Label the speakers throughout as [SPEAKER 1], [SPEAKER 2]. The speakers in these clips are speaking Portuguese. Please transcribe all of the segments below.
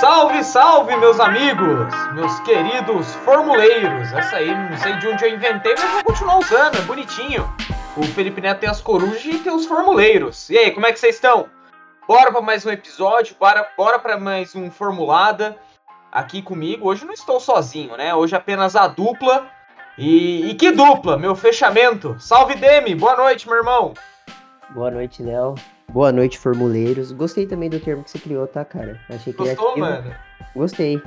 [SPEAKER 1] Salve, salve, meus amigos, meus queridos formuleiros. Essa aí, não sei de onde eu inventei, mas vou continuar usando, é bonitinho. O Felipe Neto tem as corujas e tem os formuleiros. E aí, como é que vocês estão? Bora para mais um episódio, bora, bora para mais um Formulada aqui comigo. Hoje não estou sozinho, né? Hoje apenas a dupla. E, e que dupla, meu fechamento. Salve Demi, boa noite, meu irmão.
[SPEAKER 2] Boa noite, Léo. Boa noite, formuleiros. Gostei também do termo que você criou, tá, cara?
[SPEAKER 1] Achei que Gostou, mano?
[SPEAKER 2] Gostei.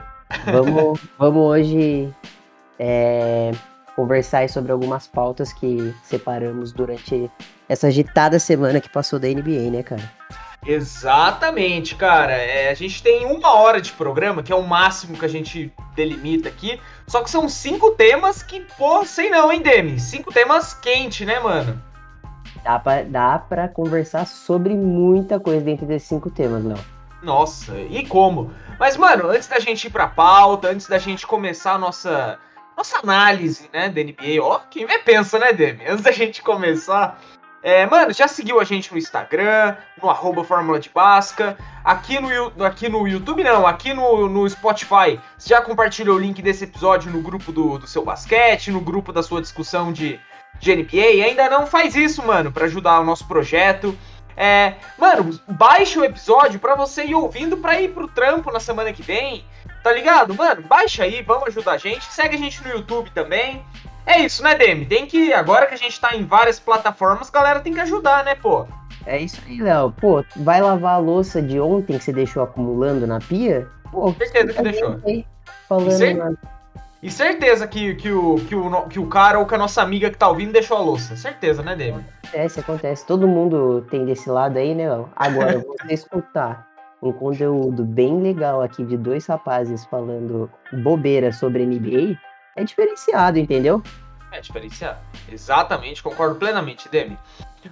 [SPEAKER 2] Vamos, vamos hoje é, conversar sobre algumas pautas que separamos durante essa agitada semana que passou da NBA, né, cara?
[SPEAKER 1] Exatamente, cara. É, a gente tem uma hora de programa, que é o máximo que a gente delimita aqui. Só que são cinco temas que, pô, sei não, hein, Demi? Cinco temas quente, né, mano?
[SPEAKER 2] Dá pra, dá pra conversar sobre muita coisa dentro desses cinco temas, Léo.
[SPEAKER 1] Nossa, e como? Mas, mano, antes da gente ir pra pauta, antes da gente começar a nossa, nossa análise, né, da NBA, ó, quem vê pensa, né, Demi? Antes da gente começar, é, mano, já seguiu a gente no Instagram, no arroba Fórmula de Basca, aqui no, aqui no YouTube não, aqui no, no Spotify, você já compartilhou o link desse episódio no grupo do, do seu basquete, no grupo da sua discussão de, de NBA, ainda não faz isso, mano, para ajudar o nosso projeto. É, mano, baixa o episódio para você ir ouvindo para ir pro trampo na semana que vem, tá ligado? Mano, baixa aí, vamos ajudar a gente, segue a gente no YouTube também. É isso, né, Demi? Tem que. Agora que a gente tá em várias plataformas, galera tem que ajudar, né, pô?
[SPEAKER 2] É isso aí, Léo. Pô, vai lavar a louça de ontem que você deixou acumulando na pia? Pô,
[SPEAKER 1] certeza que deixou. Falando na... e certeza que, que, o, que, o, que o cara ou que a nossa amiga que tá ouvindo deixou a louça. Certeza, né, Demi?
[SPEAKER 2] Acontece, acontece. Todo mundo tem desse lado aí, né, Léo? Agora, você escutar um conteúdo bem legal aqui de dois rapazes falando bobeira sobre NBA, é diferenciado, entendeu?
[SPEAKER 1] É diferenciado. Exatamente, concordo plenamente, Demi.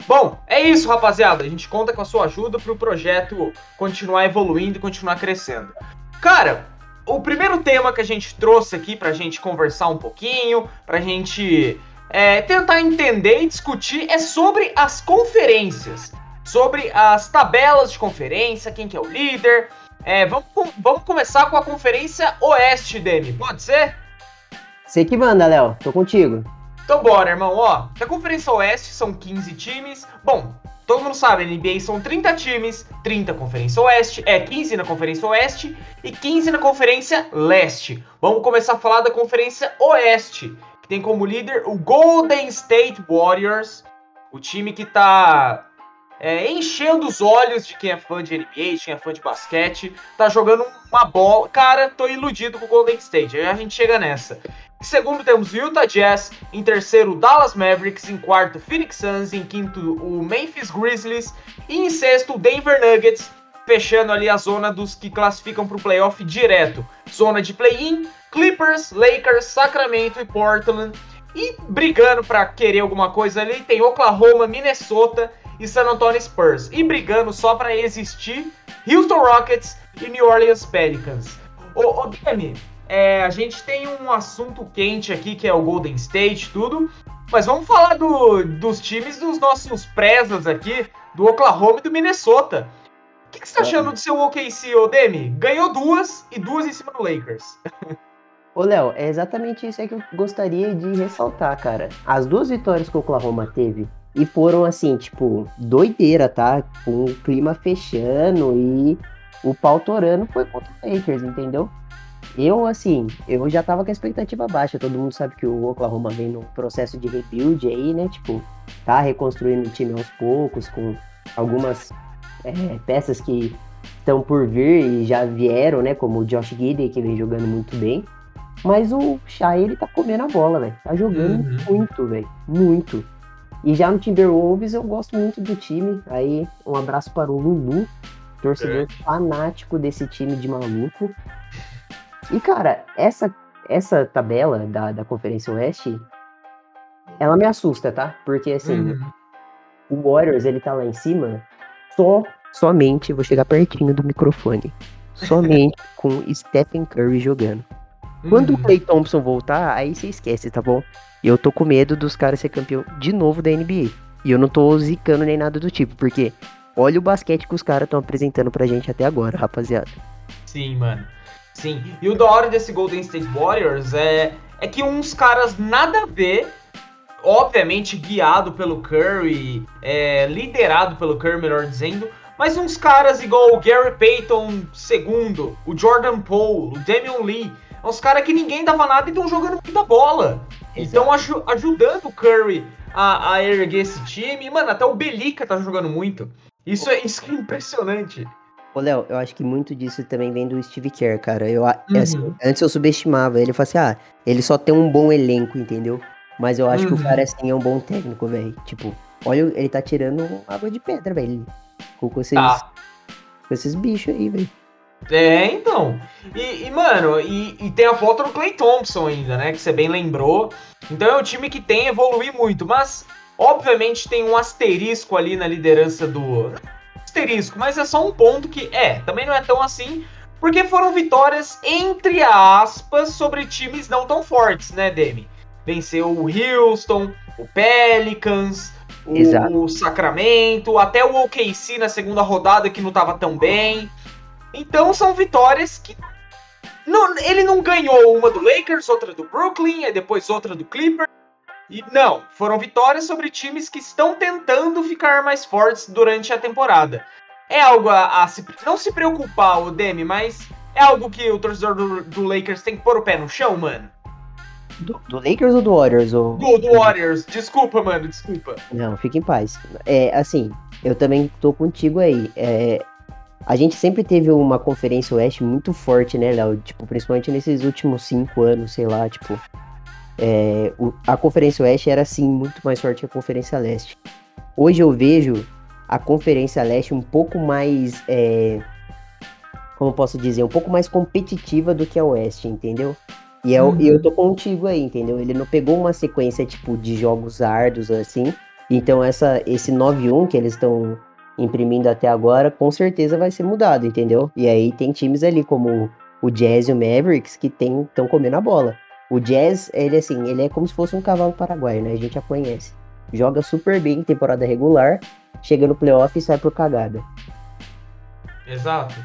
[SPEAKER 1] Bom, é isso, rapaziada. A gente conta com a sua ajuda para o projeto continuar evoluindo e continuar crescendo. Cara, o primeiro tema que a gente trouxe aqui para a gente conversar um pouquinho, para a gente é, tentar entender e discutir é sobre as conferências, sobre as tabelas de conferência, quem que é o líder. É, vamos, vamos começar com a Conferência Oeste, Demi, pode ser?
[SPEAKER 2] Você que manda, Léo. Tô contigo.
[SPEAKER 1] Então bora, irmão. Ó, na Conferência Oeste são 15 times. Bom, todo mundo sabe, NBA são 30 times, 30 Conferência Oeste, é 15 na Conferência Oeste e 15 na Conferência Leste. Vamos começar a falar da Conferência Oeste, que tem como líder o Golden State Warriors, o time que tá é, enchendo os olhos de quem é fã de NBA, de quem é fã de basquete, tá jogando uma bola. Cara, tô iludido com o Golden State, a gente chega nessa. Em segundo temos o Utah Jazz, em terceiro o Dallas Mavericks, em quarto o Phoenix Suns, em quinto o Memphis Grizzlies e em sexto o Denver Nuggets, fechando ali a zona dos que classificam para o playoff direto. Zona de play-in, Clippers, Lakers, Sacramento e Portland. E brigando para querer alguma coisa ali tem Oklahoma, Minnesota e San Antonio Spurs. E brigando só para existir Houston Rockets e New Orleans Pelicans. Ô, ô Demi, é, a gente tem um assunto quente aqui que é o Golden State, tudo. Mas vamos falar do, dos times dos nossos presas aqui, do Oklahoma e do Minnesota. O que, que você tá achando do seu OKC, ô Demi? Ganhou duas e duas em cima do Lakers.
[SPEAKER 2] Ô, Léo, é exatamente isso aí que eu gostaria de ressaltar, cara. As duas vitórias que o Oklahoma teve e foram assim, tipo, doideira, tá? Com o clima fechando e o pau torando foi contra o Lakers, entendeu? Eu, assim, eu já tava com a expectativa baixa. Todo mundo sabe que o Oklahoma vem num processo de rebuild aí, né? Tipo, tá reconstruindo o time aos poucos, com algumas é, peças que estão por vir e já vieram, né? Como o Josh Gidey, que vem jogando muito bem. Mas o Shai, ele tá comendo a bola, velho. Tá jogando uhum. muito, velho. Muito. E já no Timberwolves eu gosto muito do time. Aí, um abraço para o Lulu, torcedor é. fanático desse time de maluco. E, cara, essa, essa tabela da, da Conferência Oeste, ela me assusta, tá? Porque, assim, uhum. o Warriors, ele tá lá em cima só, somente, vou chegar pertinho do microfone, somente com Stephen Curry jogando. Quando uhum. o Clay Thompson voltar, aí você esquece, tá bom? Eu tô com medo dos caras ser campeão de novo da NBA. E eu não tô zicando nem nada do tipo, porque olha o basquete que os caras estão apresentando pra gente até agora, rapaziada.
[SPEAKER 1] Sim, mano. Sim. E o da hora desse Golden State Warriors é, é que uns caras nada a ver, obviamente guiado pelo Curry, é, liderado pelo Curry, melhor dizendo, mas uns caras igual o Gary Payton II, o Jordan Poole, o Damian Lee, uns caras que ninguém dava nada e estão jogando muita bola. Estão aj ajudando o Curry a, a, erguer esse time. Mano, até o Belica tá jogando muito. Isso é, isso é impressionante.
[SPEAKER 2] Ô, Léo, eu acho que muito disso também vem do Steve Kerr, cara. Eu, é uhum. assim, antes eu subestimava ele, eu falava assim, ah, ele só tem um bom elenco, entendeu? Mas eu acho uhum. que o cara, assim, é um bom técnico, velho. Tipo, olha, ele tá tirando água de pedra, velho. Com esses, tá. com esses bichos aí, velho.
[SPEAKER 1] É, então. E, e mano, e, e, tem a foto do Clay Thompson ainda, né? Que você bem lembrou. Então é um time que tem evoluir muito, mas obviamente tem um asterisco ali na liderança do. Asterisco, mas é só um ponto que é, também não é tão assim, porque foram vitórias, entre aspas, sobre times não tão fortes, né, Demi? Venceu o Houston, o Pelicans, o, o Sacramento, até o OKC na segunda rodada que não tava tão bem. Então são vitórias que. Não, ele não ganhou uma do Lakers, outra do Brooklyn, e depois outra do Clippers. E não, foram vitórias sobre times que estão tentando ficar mais fortes durante a temporada. É algo a, a se, não se preocupar, o Demi, mas é algo que o torcedor do, do Lakers tem que pôr o pé no chão, mano.
[SPEAKER 2] Do, do, Lakers ou do Warriors? Ou...
[SPEAKER 1] Do, do Warriors, desculpa, mano, desculpa.
[SPEAKER 2] Não, fique em paz. É, assim, eu também tô contigo aí. É, a gente sempre teve uma conferência oeste muito forte, né, Léo? Tipo, principalmente nesses últimos cinco anos, sei lá, tipo. É, o, a conferência oeste era, sim, muito mais forte que a conferência leste. Hoje eu vejo a conferência leste um pouco mais. É, como posso dizer? Um pouco mais competitiva do que a oeste, entendeu? E eu, uhum. eu tô contigo aí, entendeu? Ele não pegou uma sequência, tipo, de jogos árduos, assim. Então, essa, esse 9-1 que eles estão imprimindo até agora, com certeza vai ser mudado, entendeu? E aí tem times ali como o Jazz e o Mavericks que estão comendo a bola. O Jazz, ele assim, ele é como se fosse um cavalo paraguaio, né? A gente já conhece. Joga super bem em temporada regular, chega no playoff e sai por cagada.
[SPEAKER 1] Exato.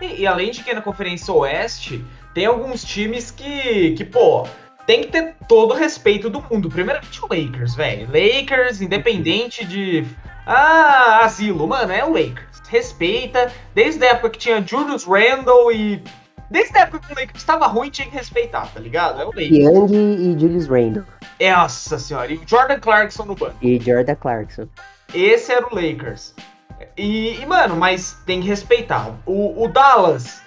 [SPEAKER 1] E, e além de que na Conferência Oeste, tem alguns times que, que pô, tem que ter todo o respeito do mundo. Primeiramente o Lakers, velho. Lakers, independente de. Ah, asilo, mano, é o Lakers. Respeita. Desde a época que tinha Julius Randle e. Desde a época que o Lakers estava ruim, tinha que respeitar, tá ligado? É o Lakers.
[SPEAKER 2] Young e Julius Randle.
[SPEAKER 1] Nossa senhora. E o Jordan Clarkson no banco.
[SPEAKER 2] E Jordan Clarkson.
[SPEAKER 1] Esse era o Lakers. E, e mano, mas tem que respeitar. O, o Dallas.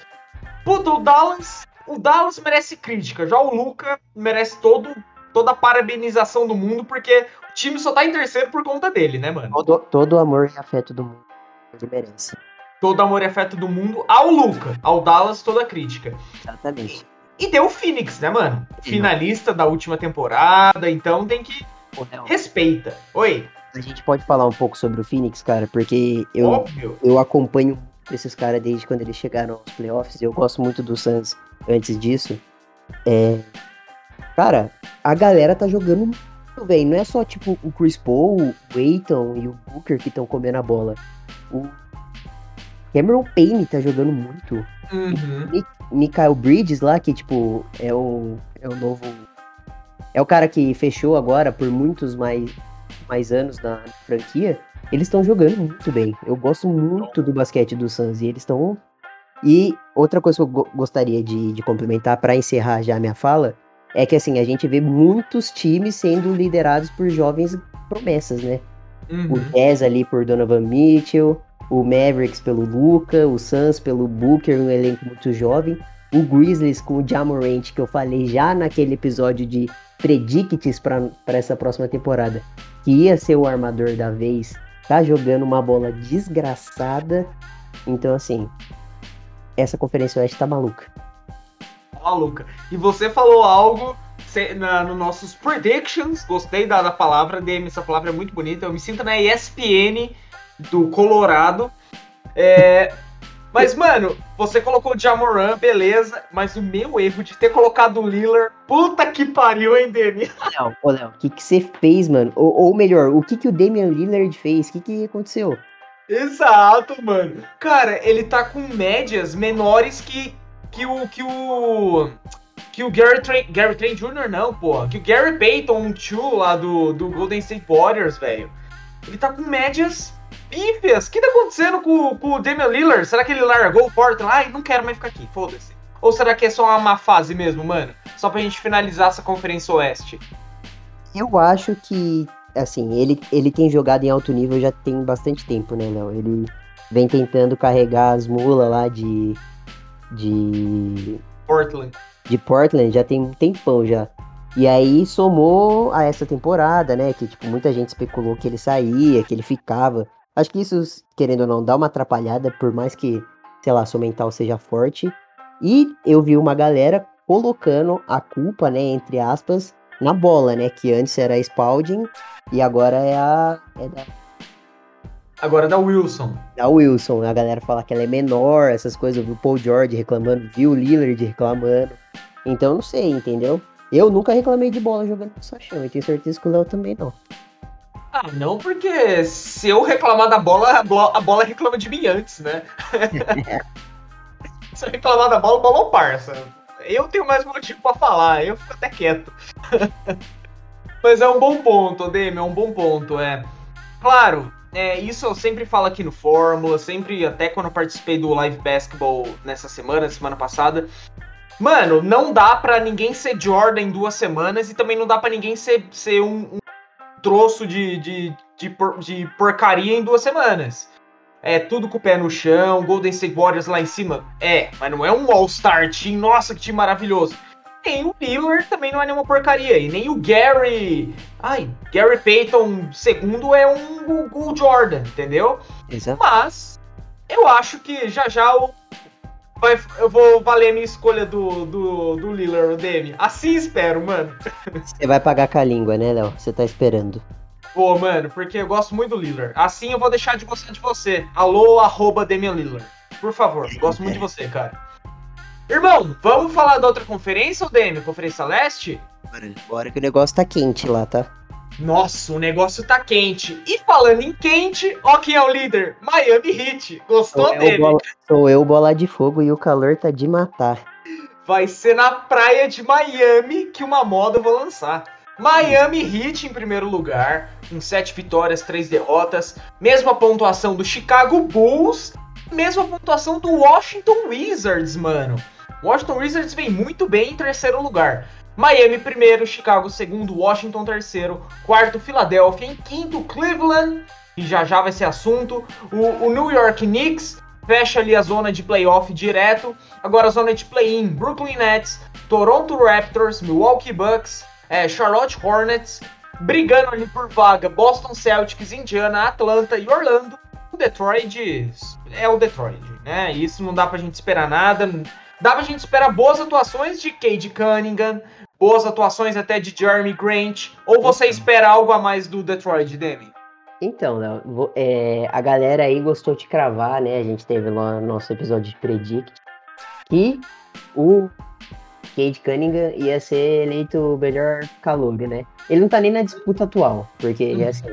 [SPEAKER 1] Puta, o Dallas o Dallas merece crítica, já o Luca merece todo, toda a parabenização do mundo, porque o time só tá em terceiro por conta dele, né, mano?
[SPEAKER 2] Todo, todo o amor e afeto do mundo ele merece.
[SPEAKER 1] Todo amor e afeto do mundo ao Luca, ao Dallas toda a crítica.
[SPEAKER 2] Exatamente.
[SPEAKER 1] E deu o Phoenix, né, mano? Finalista da última temporada, então tem que. Respeita. Oi.
[SPEAKER 2] A gente pode falar um pouco sobre o Phoenix, cara, porque eu, eu acompanho esses caras desde quando eles chegaram aos playoffs. Eu gosto muito do Suns antes disso. É... Cara, a galera tá jogando muito bem. Não é só tipo o Chris Paul, o Aiton e o Booker que estão comendo a bola. O Cameron Payne tá jogando muito.
[SPEAKER 1] Uhum.
[SPEAKER 2] Michael Bridges lá, que tipo, é o, é o novo. É o cara que fechou agora por muitos mais, mais anos na franquia. Eles estão jogando muito bem. Eu gosto muito do basquete do Suns e eles estão. E outra coisa que eu gostaria de, de complementar para encerrar já a minha fala é que assim a gente vê muitos times sendo liderados por jovens promessas, né? Uhum. O Jazz ali por Donovan Mitchell, o Mavericks pelo Luca, o Suns pelo Booker, um elenco muito jovem. O Grizzlies com o Jamorant, que eu falei já naquele episódio de predicts para essa próxima temporada, que ia ser o armador da vez tá jogando uma bola desgraçada. Então, assim, essa Conferência Oeste tá maluca.
[SPEAKER 1] Maluca. E você falou algo na, no nossos predictions. Gostei da, da palavra, DM, essa palavra é muito bonita. Eu me sinto na ESPN do Colorado. É, mas, mano, você colocou o Jamoran, beleza, mas o meu erro de ter colocado o Lillard, puta que pariu, hein, Demi?
[SPEAKER 2] Não, ô Léo, o que que você fez, mano? Ou, ou, melhor, o que que o Damian Lillard fez? O que que aconteceu?
[SPEAKER 1] Exato, mano. Cara, ele tá com médias menores que que o. que o. Que o Gary Trent, Gary Trent Jr. não, porra. Que o Gary Payton 2 lá do, do Golden State Warriors, velho. Ele tá com médias pífias. O que tá acontecendo com, com o Damian Lillard? Será que ele largou o Portland? Ai, não quero mais ficar aqui, foda-se. Ou será que é só uma má fase mesmo, mano? Só pra gente finalizar essa Conferência Oeste.
[SPEAKER 2] Eu acho que, assim, ele, ele tem jogado em alto nível já tem bastante tempo, né, Léo? Ele vem tentando carregar as mulas lá de. de.
[SPEAKER 1] Portland.
[SPEAKER 2] De Portland já tem um tempão já. E aí somou a essa temporada, né? Que, tipo, muita gente especulou que ele saía, que ele ficava. Acho que isso, querendo ou não, dá uma atrapalhada, por mais que, sei lá, seu mental seja forte. E eu vi uma galera colocando a culpa, né, entre aspas, na bola, né? Que antes era a Spalding e agora é a. É da,
[SPEAKER 1] Agora é da Wilson.
[SPEAKER 2] da Wilson. A galera fala que ela é menor, essas coisas. Eu vi o Paul George reclamando, vi o Lillard reclamando. Então não sei, entendeu? Eu nunca reclamei de bola jogando no Sachão, e tenho certeza que o Léo também não.
[SPEAKER 1] Ah, não, porque se eu reclamar da bola, a bola, a bola reclama de mim antes, né? se eu reclamar da bola, o bola parça. Eu tenho mais motivo pra falar, eu fico até quieto. Mas é um bom ponto, Odeme, é um bom ponto, é. Claro, é, isso eu sempre falo aqui no Fórmula, sempre, até quando eu participei do Live Basketball nessa semana, semana passada. Mano, não dá pra ninguém ser Jordan em duas semanas e também não dá pra ninguém ser, ser um troço de, de, de, por- de porcaria em duas semanas. É tudo com o pé no chão, Golden State Warriors lá em cima. É, mas não é um All-Star Team, nossa, que time maravilhoso. Nem o Lillard também não é nenhuma porcaria. E nem o Gary. Ai, Gary Payton segundo é um Google Jordan, entendeu?
[SPEAKER 2] Exato.
[SPEAKER 1] Mas eu acho que já já o- vai- eu vou valer a minha escolha do, do, do Lillard, o Demi. Assim espero, mano.
[SPEAKER 2] Você vai pagar com a língua, né, Léo? Você tá esperando.
[SPEAKER 1] Pô, mano, porque eu gosto muito do Lillard. Assim eu vou deixar de gostar de você. Alô, arroba Damian Lillard. Por favor, gosto muito de você, cara. Irmão, vamos falar da outra conferência, o Demi? Conferência Leste?
[SPEAKER 2] Bora, bora que o negócio tá quente lá, tá?
[SPEAKER 1] Nossa, o negócio tá quente. E falando em quente, ó quem é o líder? Miami Heat. Gostou
[SPEAKER 2] Sou eu,
[SPEAKER 1] dele?
[SPEAKER 2] bola, sou eu, bola de fogo, e o calor tá de matar.
[SPEAKER 1] Vai ser na praia de Miami que uma moda eu vou lançar. Miami Heat em primeiro lugar, com 7 vitórias, 3 derrotas. Mesma pontuação do Chicago Bulls, mesma pontuação do Washington Wizards, mano. Washington Wizards vem muito bem em terceiro lugar. Miami primeiro, Chicago segundo, Washington terceiro, quarto Philadelphia, em quinto Cleveland, e já já vai ser assunto. O, o New York Knicks fecha ali a zona de playoff direto. Agora a zona de play-in, Brooklyn Nets, Toronto Raptors, Milwaukee Bucks, é, Charlotte Hornets, brigando ali por vaga, Boston Celtics, Indiana, Atlanta e Orlando. O Detroit é o Detroit, né? Isso não dá pra gente esperar nada. Dá pra gente esperar boas atuações de Cade Cunningham, boas atuações até de Jeremy Grant. Ou você espera algo a mais do Detroit, Demi?
[SPEAKER 2] Então, Léo, é, a galera aí gostou de cravar, né? A gente teve lá no nosso episódio de Predict que o Cade Cunningham ia ser eleito o melhor calouro, né? Ele não tá nem na disputa atual, porque
[SPEAKER 1] Uhum.
[SPEAKER 2] assim,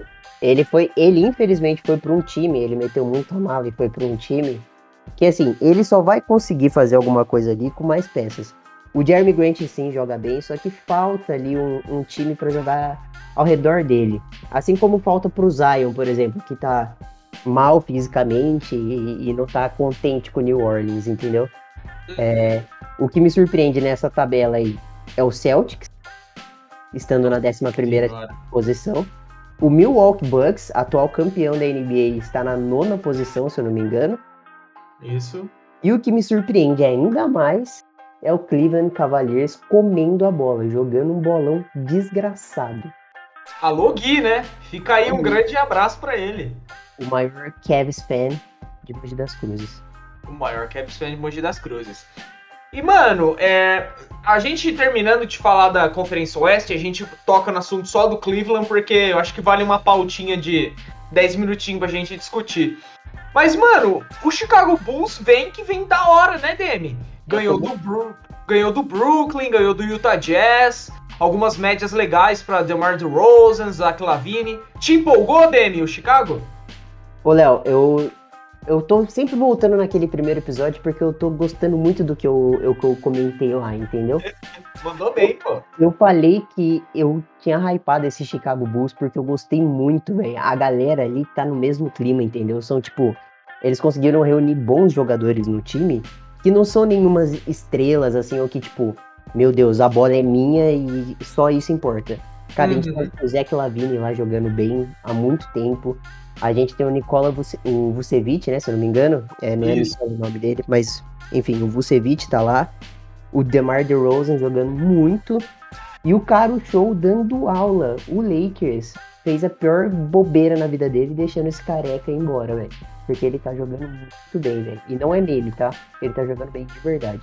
[SPEAKER 2] ele foi, ele infelizmente foi para um time, ele meteu muito a mala e foi para um time que assim, ele só vai conseguir fazer alguma coisa ali com mais peças. O Jeremy Grant sim joga bem, só que falta ali um, um time para jogar ao redor dele. Assim como falta pro Zion, por exemplo, que tá mal fisicamente e, e não tá contente com o New Orleans, entendeu? É, o que me surpreende nessa tabela aí é o Celtics, estando na 11 primeira posição. O Milwaukee Bucks, atual campeão da NBA, está na nona posição, se eu não me engano.
[SPEAKER 1] Isso.
[SPEAKER 2] E o que me surpreende ainda mais é o Cleveland Cavaliers comendo a bola, jogando um bolão desgraçado.
[SPEAKER 1] Alô, Gui, né? Fica aí um grande abraço pra ele.
[SPEAKER 2] O maior Cavs fan de Mogi das Cruzes.
[SPEAKER 1] O maior Caps fan de Mogi das Cruzes. E, mano, é, a gente terminando de falar da Conferência Oeste, a gente toca no assunto só do Cleveland, porque eu acho que vale uma pautinha de 10 minutinhos pra gente discutir. Mas, mano, o Chicago Bulls vem que vem da hora, né, Demi? Ganhou do, Bru ganhou do Brooklyn, ganhou do Utah Jazz, algumas médias legais pra DeMar DeRozan, Zach Lavine. Te empolgou, Demi, o Chicago?
[SPEAKER 2] Ô, Léo, eu eu tô sempre voltando naquele primeiro episódio porque eu tô gostando muito do que eu, eu, que eu comentei lá, entendeu?
[SPEAKER 1] Mandou bem, pô.
[SPEAKER 2] Eu falei que eu tinha hypado esse Chicago Bulls porque eu gostei muito, velho. A galera ali tá no mesmo clima, entendeu? São tipo, eles conseguiram reunir bons jogadores no time que não são nenhumas estrelas, assim, ou que tipo, meu Deus, a bola é minha e só isso importa. Cara, uhum. a gente uhum. tem o Zeke Lavine lá jogando bem há muito tempo. A gente tem o Nicola o Vucevic, né? Se eu não me engano. É, não é o nome dele, mas enfim, o Vucevic tá lá. O DeMar DeRozan jogando muito. E o Caro Show dando aula. O Lakers fez a pior bobeira na vida dele, deixando esse careca ir embora, velho. Porque ele tá jogando muito bem, velho. E não é nele, tá? Ele tá jogando bem de verdade.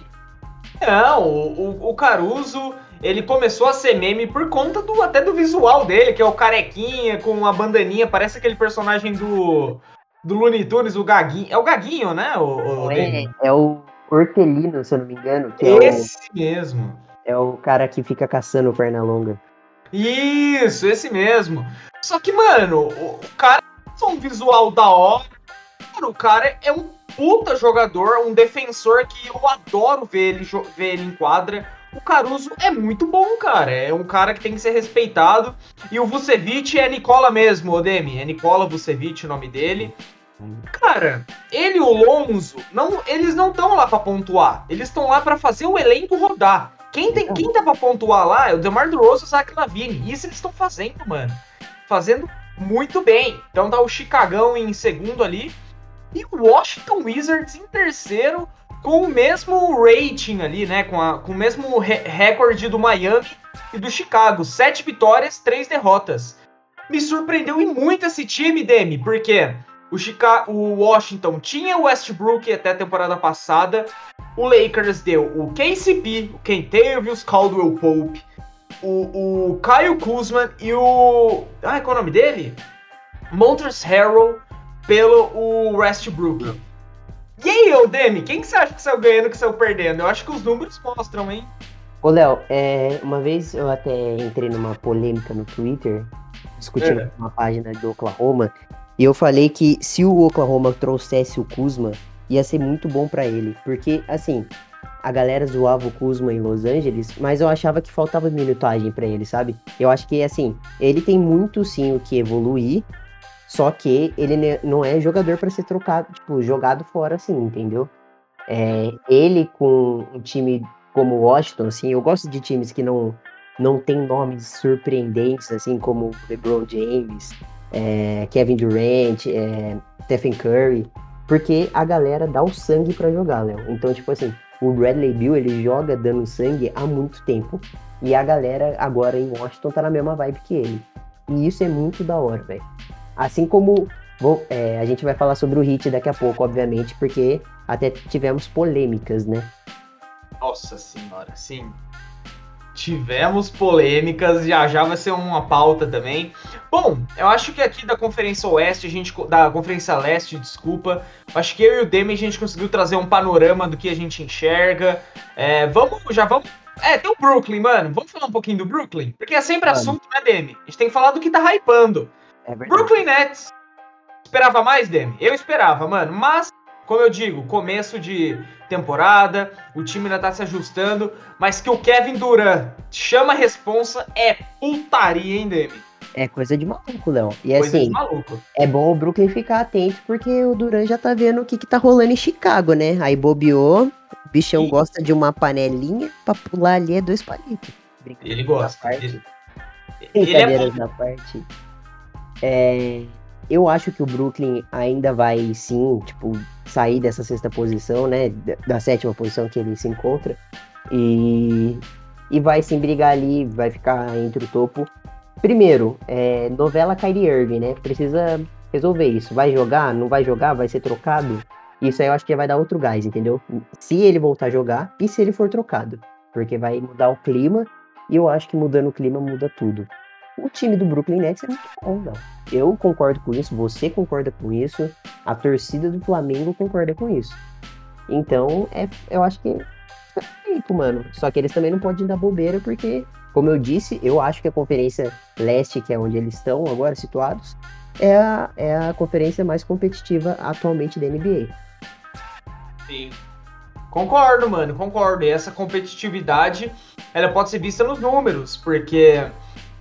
[SPEAKER 1] Não, o, o Caruso, ele começou a ser meme por conta do até do visual dele, que é o carequinha com a bandaninha, parece aquele personagem do do Looney Tunes, o Gaguinho. É o Gaguinho, né? O,
[SPEAKER 2] o é, é o Hortelino, se eu não me engano. Que
[SPEAKER 1] esse
[SPEAKER 2] é o,
[SPEAKER 1] mesmo.
[SPEAKER 2] É o cara que fica caçando perna longa.
[SPEAKER 1] Isso, esse mesmo. Só que, mano, o, o cara tem um visual da hora. O cara é um puta jogador, um defensor que eu adoro ver ele, ver ele em quadra. O Caruso é muito bom, cara. É um cara que tem que ser respeitado. E o Vucevic é Nicola mesmo, Odemi. É Nicola Vucevic o nome dele. Cara, ele e o Lonzo, não, eles não estão lá para pontuar. Eles estão lá para fazer o elenco rodar. Quem, tem, quem tá pra pontuar lá é o DeMar DeRozan e o Zach Lavine. Isso eles estão fazendo, mano. Fazendo muito bem. Então tá o Chicagão em segundo ali. E Washington Wizards em terceiro, com o mesmo rating ali, né? Com, a, com o mesmo re recorde do Miami e do Chicago. Sete vitórias, três derrotas. Me surpreendeu e muito esse time, Demi, porque o, Chicago, o Washington tinha o Westbrook até a temporada passada. O Lakers deu o KCP, o Kentavious Caldwell Pope, o, o Kyle Kuzma e o. Ah, qual é o nome dele? Montrezl Harrell pelo o Westbrook. E aí, ô Demi, quem que você acha que saiu ganhando e que saiu perdendo? Eu acho que os números mostram, hein?
[SPEAKER 2] Ô, Léo, é, uma vez eu até entrei numa polêmica no Twitter, discutindo é. uma página do Oklahoma, e eu falei que se o Oklahoma trouxesse o Kuzma, ia ser muito bom para ele. Porque, assim, a galera zoava o Kuzma em Los Angeles, mas eu achava que faltava minutagem para ele, sabe? Eu acho que, assim, ele tem muito sim o que evoluir, só que ele não é jogador para ser trocado, tipo, jogado fora assim, entendeu? É, ele com um time como o Washington, assim, eu gosto de times que não não tem nomes surpreendentes, assim, como LeBron James, é, Kevin Durant, é, Stephen Curry, porque a galera dá o sangue para jogar, Léo. Então, tipo assim, o Bradley Bill, ele joga dando sangue há muito tempo, e a galera agora em Washington tá na mesma vibe que ele. E isso é muito da hora, velho. Assim como é, a gente vai falar sobre o hit daqui a pouco, obviamente, porque até tivemos polêmicas, né?
[SPEAKER 1] Nossa senhora, sim. Tivemos polêmicas, já já vai ser uma pauta também. Bom, eu acho que aqui da Conferência Oeste, a gente da Conferência Leste, desculpa, acho que eu e o Demi a gente conseguiu trazer um panorama do que a gente enxerga. É, vamos, já vamos é, tem o Brooklyn, mano. Vamos falar um pouquinho do Brooklyn? Porque é sempre mano. assunto, né, Demi? A gente tem que falar do que tá hypando. É Brooklyn Nets. Esperava mais, Demi? Eu esperava, mano. Mas, como eu digo, começo de temporada, o time ainda tá se ajustando, mas que o Kevin Durant chama a responsa é putaria, hein, Demi?
[SPEAKER 2] É coisa de maluco, Léo. E coisa assim, é bom o Brooklyn ficar atento, porque o Duran já tá vendo o que, que tá rolando em Chicago, né? Aí bobeou, o bichão e... gosta de uma panelinha pra pular ali é dois palitos.
[SPEAKER 1] Ele gosta. Ele...
[SPEAKER 2] Ele é... na parte. É, eu acho que o Brooklyn ainda vai sim, tipo, sair dessa sexta posição, né? Da sétima posição que ele se encontra. E, e vai sim brigar ali, vai ficar entre o topo. Primeiro, é, novela Kyrie Irving, né? Precisa resolver isso. Vai jogar? Não vai jogar? Vai ser trocado? Isso aí eu acho que vai dar outro gás, entendeu? Se ele voltar a jogar e se ele for trocado. Porque vai mudar o clima e eu acho que mudando o clima muda tudo o time do Brooklyn Nets é muito bom, não. Eu concordo com isso, você concorda com isso, a torcida do Flamengo concorda com isso. Então, é, eu acho que é feito, mano. Só que eles também não podem dar bobeira, porque, como eu disse, eu acho que a Conferência Leste, que é onde eles estão agora situados, é a, é a conferência mais competitiva atualmente da NBA.
[SPEAKER 1] Sim. Concordo, mano, concordo. E essa competitividade, ela pode ser vista nos números, porque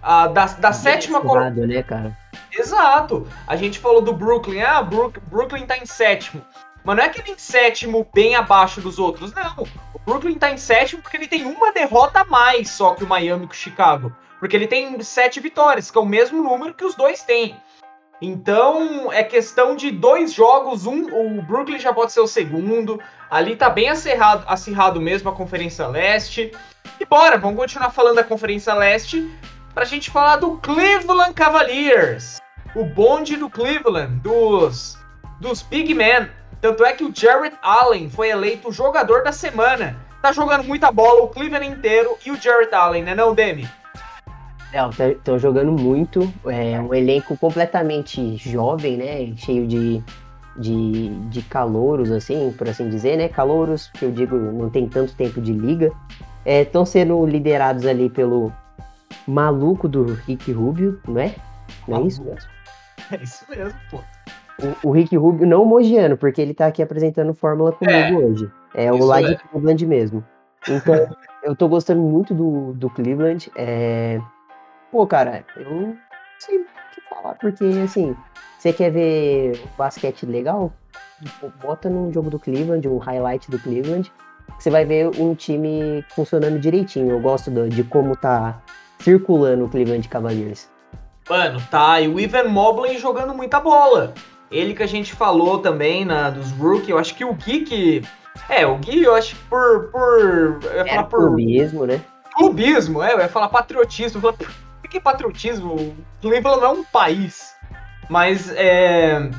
[SPEAKER 1] a, da, da sétima
[SPEAKER 2] colocação. né, cara?
[SPEAKER 1] Exato. A gente falou do Brooklyn, ah, Brook, Brooklyn tá em sétimo. Mas não é que ele em sétimo bem abaixo dos outros, não. O Brooklyn tá em sétimo porque ele tem uma derrota a mais só que o Miami com o Chicago. Porque ele tem sete vitórias, que é o mesmo número que os dois têm. Então é questão de dois jogos, um, o Brooklyn já pode ser o segundo. Ali tá bem acirrado, acirrado mesmo a Conferência Leste. E bora, vamos continuar falando da Conferência Leste pra gente falar do Cleveland Cavaliers. O bonde do Cleveland, dos, dos Big Men. Tanto é que o Jared Allen foi eleito jogador da semana. Tá jogando muita bola o Cleveland inteiro e o Jared Allen, né não, Demi?
[SPEAKER 2] Estão jogando muito. É um elenco completamente jovem, né? Cheio de, de, de calouros, assim, por assim dizer, né? Calouros, que eu digo, não tem tanto tempo de liga. Estão é, sendo liderados ali pelo maluco do Rick Rubio, não é? Não é isso mesmo?
[SPEAKER 1] É isso mesmo, pô.
[SPEAKER 2] O, o Rick Rubio, não o Mogiano, porque ele tá aqui apresentando Fórmula comigo é, hoje. É o lá de é. Cleveland mesmo. Então, eu tô gostando muito do, do Cleveland. É, Pô, cara, eu não sei o que falar, porque assim, você quer ver o basquete legal? Bota num jogo do Cleveland, um highlight do Cleveland, você vai ver um time funcionando direitinho. Eu gosto de como tá circulando o Cleveland Cavaliers.
[SPEAKER 1] Mano, tá, e o Ivan Mobley jogando muita bola. Ele que a gente falou também na, dos rookie, eu acho que o Gui que... É, o Gui, eu acho que por... por eu ia
[SPEAKER 2] é falar por... Clubismo, né?
[SPEAKER 1] Clubismo, é, eu ia falar patriotismo. Eu ia falar, que patriotismo? Cleveland não é um país. Mas é.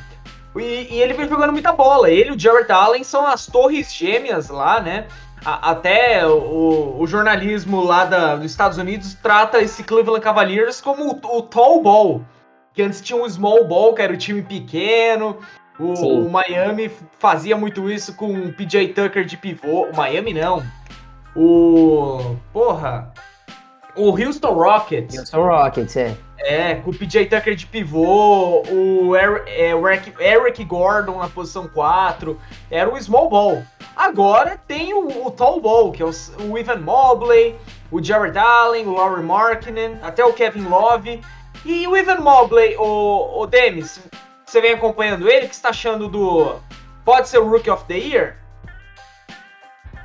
[SPEAKER 1] E, e, ele vem jogando muita bola. Ele e o Jared Allen são as torres gêmeas lá, né? A, até o, o, jornalismo lá da, dos Estados Unidos trata esse Cleveland Cavaliers como o, o tall ball. Que antes tinha um small ball, que era o time pequeno. O, o, Miami fazia muito isso com o PJ Tucker de pivô. O Miami não. O. Porra. O Houston Rockets.
[SPEAKER 2] Houston Rockets, é.
[SPEAKER 1] É, com o PJ Tucker de pivô, o Eric, é, Eric, Eric Gordon na posição 4, era o small ball. Agora tem o, o tall ball, que é o, o Ivan Mobley, o Jared Allen, o Laurie Markkinen, até o Kevin Love. E o Ivan Mobley, o, o Demis, você vem acompanhando ele, o que você tá achando do... Pode ser o Rookie of the Year?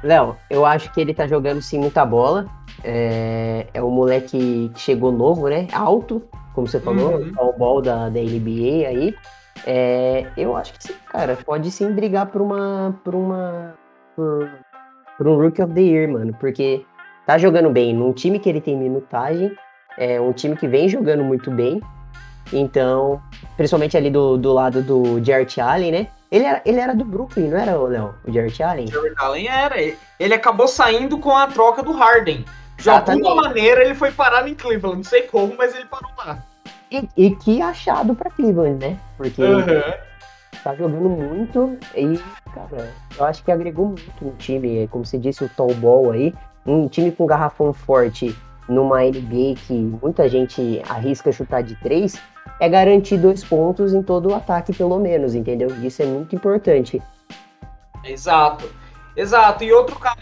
[SPEAKER 2] Léo, eu acho que ele tá jogando sim muita bola. É, é um moleque que chegou novo, né? Alto, como você falou, uhum. o ball da, da NBA aí. É, eu acho que sim, cara, pode sim brigar por uma. por uma. por, por um Rookie of the Year, mano. Porque tá jogando bem num time que ele tem minutagem. É um time que vem jogando muito bem. Então, principalmente ali do, do lado do Jarrett Allen, né? Ele era, ele era do Brooklyn, não era, Léo? O Jarrett Allen? O
[SPEAKER 1] Jarrett Allen era. Ele acabou saindo com a troca do Harden. De alguma maneira ele foi parar em Cleveland, não sei como, mas ele parou lá.
[SPEAKER 2] E, e que achado pra Cleveland, né? Porque uhum. tá jogando muito e, cara, eu acho que agregou muito no time. Como você disse, o tall ball aí. Um time com garrafão forte numa NBA que muita gente arrisca chutar de três, é garantir dois pontos em todo o ataque, pelo menos, entendeu? Isso é muito importante.
[SPEAKER 1] Exato. Exato. E outro cara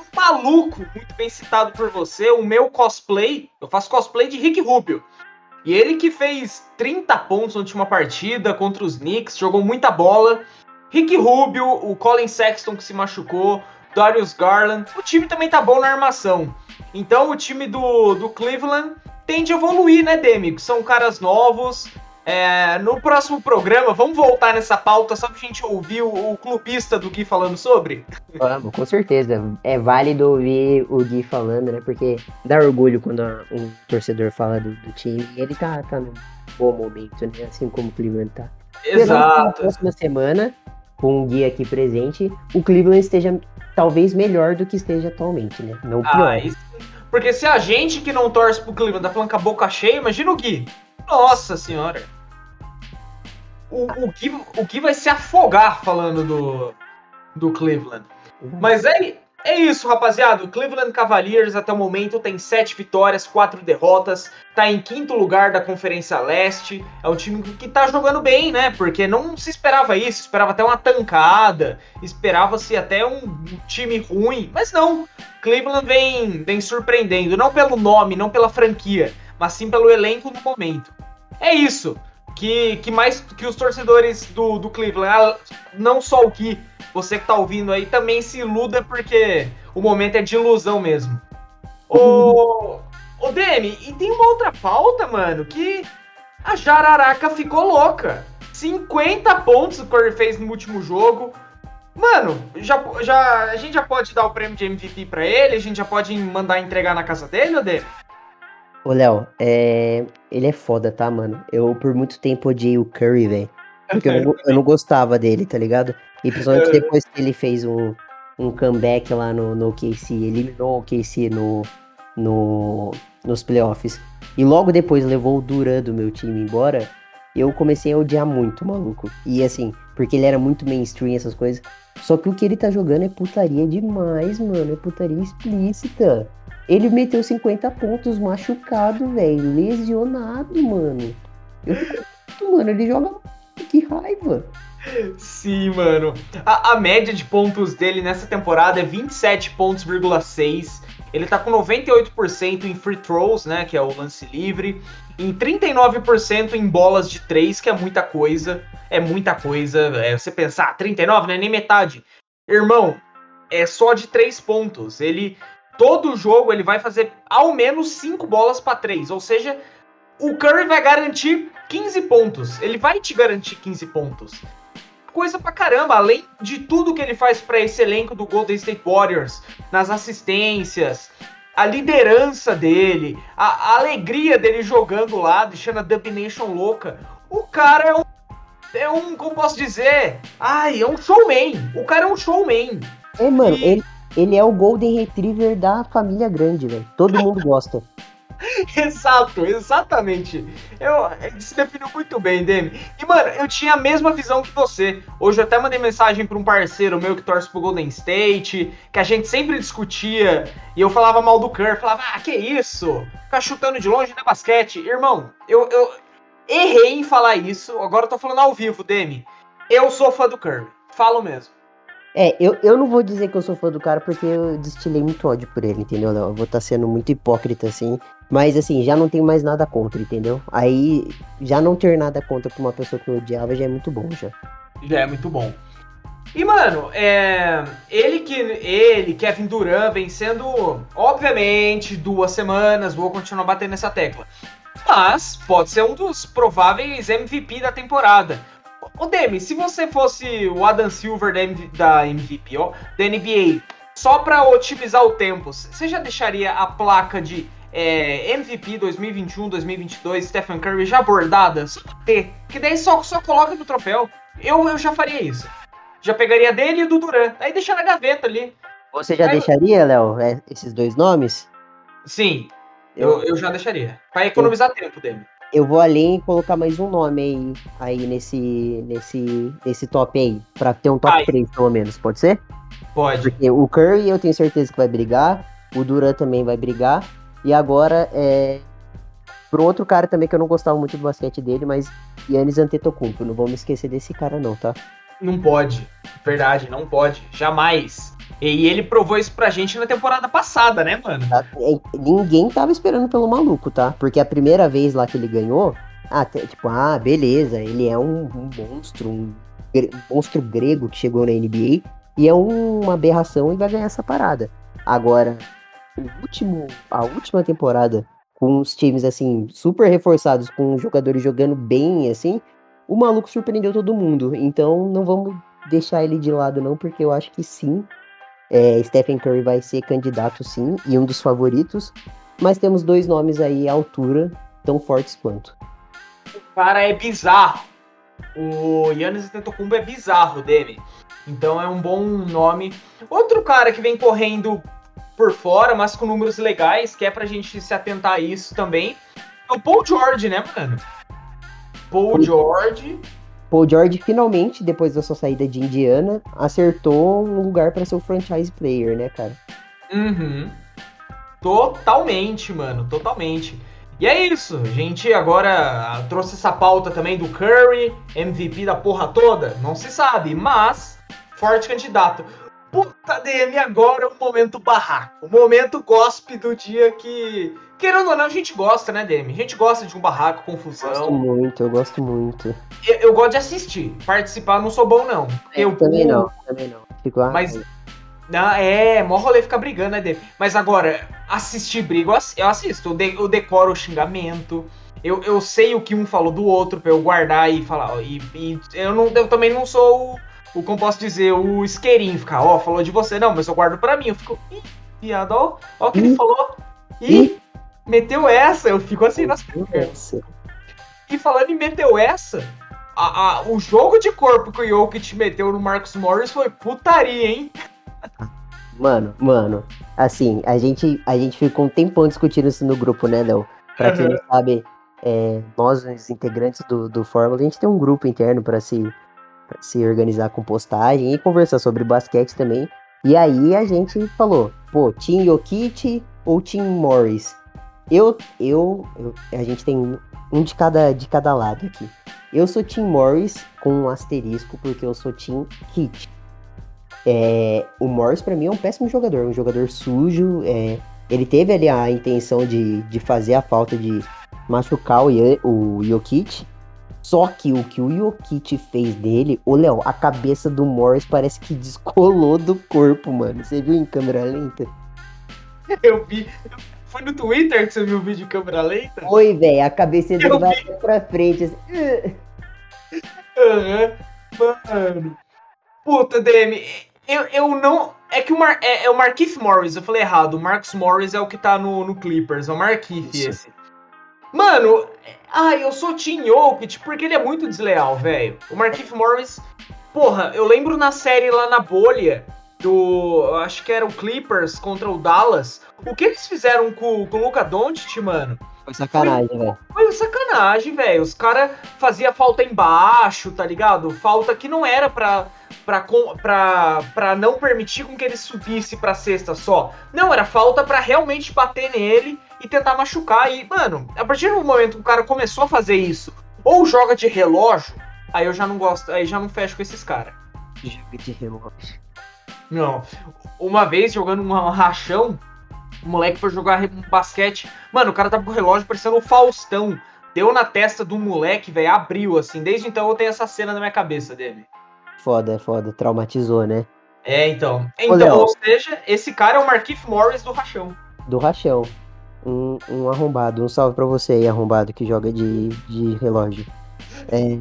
[SPEAKER 1] um maluco, muito bem citado por você, o meu cosplay, eu faço cosplay de Rick Rubio. E ele que fez 30 pontos na última partida contra os Knicks, jogou muita bola. Rick Rubio, o Colin Sexton que se machucou, Darius Garland. O time também tá bom na armação. Então o time do, do Cleveland tende a evoluir, né, Demi? São caras novos, é, no próximo programa, vamos voltar nessa pauta só pra gente ouvir o, o, clubista do Gui falando sobre?
[SPEAKER 2] Vamos, com certeza. É válido ouvir o Gui falando, né? Porque dá orgulho quando um torcedor fala do, do time e ele tá, tá num bom momento, né? Assim como o Cleveland tá.
[SPEAKER 1] Exato. Na
[SPEAKER 2] próxima semana, com o Gui aqui presente, o Cleveland esteja talvez melhor do que esteja atualmente, né? Não pior. Ah, isso...
[SPEAKER 1] Porque se a gente que não torce pro Cleveland tá falando com a boca cheia, imagina o Gui. Nossa senhora o, o, Gui, o Gui vai se afogar falando do, do Cleveland. Mas aí, é isso, rapaziada. O Cleveland Cavaliers até o momento tem sete vitórias, quatro derrotas, tá em quinto lugar da Conferência Leste. É um time que tá jogando bem, né? Porque não se esperava isso, esperava até uma tancada, esperava-se até um time ruim, mas não. Cleveland vem, vem surpreendendo, não pelo nome, não pela franquia, mas sim pelo elenco no momento. É isso. Que, que mais que os torcedores do, do Cleveland, ah, não só o que você que tá ouvindo aí também se iluda, porque o momento é de ilusão mesmo. Ô, ô Demi, e tem uma outra pauta, mano, que a Jararaca ficou louca. 50 pontos o Curry fez no último jogo. Mano, já, já, a gente já pode dar o prêmio de MVP para ele? A gente já pode mandar entregar na casa dele, Demi?
[SPEAKER 2] Ô, Léo, é... ele é foda, tá, mano? Eu por muito tempo odiei o Curry, velho. Porque eu não, eu não, gostava dele, tá ligado? E principalmente é. depois que ele fez um, um comeback lá no, no KC, eliminou o KC no, no, nos playoffs. E logo depois levou o Duran do meu time embora. Eu comecei a odiar muito, maluco. E assim, porque ele era muito mainstream, essas coisas. Só que o que ele tá jogando é putaria demais, mano. É putaria explícita. Ele meteu 50 pontos machucado, velho. Lesionado, mano. Eu fico, mano, ele joga. Que raiva.
[SPEAKER 1] Sim, mano. A, a, média de pontos dele nessa temporada é 27 pontos,6. Ele tá com 98% em free throws, né, que é o lance livre, em 39% em bolas de 3, que é muita coisa. É muita coisa. É, você pensar, ah, 39 não é nem metade. Irmão, é só de 3 pontos. Ele todo jogo ele vai fazer ao menos 5 bolas para 3, ou seja, o Curry vai garantir 15 pontos. Ele vai te garantir 15 pontos coisa pra caramba, além de tudo que ele faz para esse elenco do Golden State Warriors, nas assistências, a liderança dele, a, a alegria dele jogando lá, deixando a Dub Nation louca. O cara é um, é um, como posso dizer? Ai, é um showman. O cara é um showman.
[SPEAKER 2] É, mano, e... ele, ele é o Golden Retriever da família grande, velho. Todo mundo gosta.
[SPEAKER 1] Exato, exatamente. Eu, ele se definiu muito bem, Demi. E, mano, eu tinha a mesma visão que você. Hoje eu até mandei mensagem para um parceiro meu que torce pro Golden State, que a gente sempre discutia, e eu falava mal do Curry, falava, ah, que isso? Ficar chutando de longe não é basquete. Irmão, eu, eu errei em falar isso, agora eu tô falando ao vivo, Demi. Eu sou fã do Curry, falo mesmo.
[SPEAKER 2] É, eu, eu não vou dizer que eu sou fã do cara porque eu destilei muito ódio por ele, entendeu? Eu vou estar tá sendo muito hipócrita, assim. Mas, assim, já não tenho mais nada contra, entendeu? Aí, já não ter nada contra pra uma pessoa que eu odiava já é muito bom, já.
[SPEAKER 1] Já é muito bom. E, mano, é... ele que ele, Kevin Durant, vencendo, obviamente, duas semanas, vou continuar batendo nessa tecla. Mas pode ser um dos prováveis MVP da temporada. Ô Demi, se você fosse o Adam Silver da, MV, da MVP, ó, da NBA, só para otimizar o tempo, você já deixaria a placa de é, MVP 2021-2022 Stephen Curry já bordada? Só ter, que daí só, só coloca no troféu. Eu, eu já faria isso. Já pegaria dele e do Duran, aí deixa na gaveta ali.
[SPEAKER 2] Você já aí, deixaria, Léo, é, esses dois nomes?
[SPEAKER 1] Sim, eu, eu, eu já deixaria. Pra economizar eu... tempo dele
[SPEAKER 2] eu vou além e colocar mais um nome aí, aí nesse, nesse, nesse top aí, pra ter um top Ai. 3 pelo menos, pode ser?
[SPEAKER 1] Pode.
[SPEAKER 2] Porque o Curry eu tenho certeza que vai brigar, o Duran também vai brigar, e agora é. Por outro cara também que eu não gostava muito do basquete dele, mas Yannis Antetokounmpo, não vou me esquecer desse cara não, tá?
[SPEAKER 1] Não pode, verdade, não pode, jamais. E ele provou isso pra gente na temporada passada, né, mano? Tá,
[SPEAKER 2] é, ninguém tava esperando pelo maluco, tá? Porque a primeira vez lá que ele ganhou, ah, tipo, ah, beleza, ele é um, um monstro, um, um monstro grego que chegou na NBA e é um, uma aberração e vai ganhar essa parada. Agora, o último, a última temporada, com os times assim, super reforçados, com jogadores jogando bem, assim, o maluco surpreendeu todo mundo. Então não vamos deixar ele de lado, não, porque eu acho que sim, é, Stephen Curry vai ser candidato sim, e um dos favoritos. Mas temos dois nomes aí à altura, tão fortes quanto.
[SPEAKER 1] O cara é bizarro. O Yannis Antetokounmpo é bizarro dele. Então é um bom nome. Outro cara que vem correndo por fora, mas com números legais, que é pra gente se atentar a isso também, é o Paul George, né, mano? Paul George
[SPEAKER 2] Paul George finalmente, depois da sua saída de Indiana, acertou um lugar para ser o franchise player, né, cara?
[SPEAKER 1] Uhum. Totalmente, mano, totalmente. E é isso, a gente agora trouxe essa pauta também do Curry, MVP da porra toda, não se sabe, mas forte candidato. Puta DM, agora é o momento barraco, o momento gospe do dia que, querendo ou não, a gente gosta, né, DM? A gente gosta de um barraco, confusão.
[SPEAKER 2] Eu gosto muito, eu gosto muito.
[SPEAKER 1] Eu, eu gosto de assistir, participar não sou bom, não.
[SPEAKER 2] É, eu também não, também não.
[SPEAKER 1] Fico, mas, não, é, mó rolê ficar brigando, né, DM? Mas agora, assistir briga, eu assisto, eu, de, eu decoro o xingamento. Eu, eu sei o que um falou do outro pra eu guardar e falar. E, e eu, não, eu também não sou o, o, como posso dizer, o isqueirinho, ficar, ó, oh, falou de você, não, mas eu guardo pra mim. Eu fico, ih, viado, ó, ó o que ele falou. Ih, meteu essa, eu fico assim nas pernas. E falando em meteu essa, a, a, o jogo de corpo que o Jokic meteu no Marcos Morris foi putaria, hein?
[SPEAKER 2] Mano, mano, assim, a gente, a gente ficou um tempão discutindo isso no grupo, né, Léo? Pra uhum. quem não sabe, é, nós, os integrantes do, do Fórmula, a gente tem um grupo interno para se, pra se organizar com postagem e conversar sobre basquete também. E aí a gente falou, pô, Team Jokic ou Team Morris? Eu, eu, eu, a gente tem um de cada, de cada lado aqui. Eu sou Team Morris com um asterisco, porque eu sou Team Kit. É, o Morris, para mim, é um péssimo jogador, um jogador sujo. É, ele teve ali a intenção de, de fazer a falta de machucar o, o Jokic. Só que o que o Jokic fez dele, ô Léo, a cabeça do Morris parece que descolou do corpo, mano. Você viu em câmera lenta?
[SPEAKER 1] Eu vi. Foi no Twitter que você viu o vídeo câmera lenta?
[SPEAKER 2] Foi, velho. A cabeça dele vai pra frente. Assim.
[SPEAKER 1] Uhum. Mano. Puta, DM. Eu, eu não. É que o, Mar, é, é, o Marquise Morris, eu falei errado. O Marcus Morris é o que tá no, no Clippers, é o Marquise esse. Mano, ai, eu sou Team Jokic porque ele é muito desleal, velho. O Marquise Morris, porra, eu lembro na série lá na bolha do. Acho que era o Clippers contra o Dallas. O que eles fizeram com, com o Luca Doncic, mano?
[SPEAKER 2] Foi sacanagem, velho.
[SPEAKER 1] Foi sacanagem, velho. Os caras faziam falta embaixo, tá ligado? Falta que não era pra pra, pra, pra não permitir com que ele subisse pra sexta só. Não, era falta para realmente bater nele e tentar machucar. E, mano, a partir do momento que o cara começou a fazer isso, ou joga de relógio, aí eu já não gosto, aí já não fecho com esses caras.
[SPEAKER 2] Joga de relógio.
[SPEAKER 1] Não. Uma vez jogando um rachão, o moleque foi jogar basquete. Mano, o cara tava com o relógio parecendo o Faustão. Deu na testa do moleque, velho, abriu assim. Desde então eu tenho essa cena na minha cabeça dele.
[SPEAKER 2] Foda, foda. Traumatizou, né?
[SPEAKER 1] É, então. Então, ou seja, esse cara é o Marquise Morris do Rachão.
[SPEAKER 2] Do Rachão. Um, um arrombado. Um salve pra você aí, arrombado, que joga de, de relógio. É.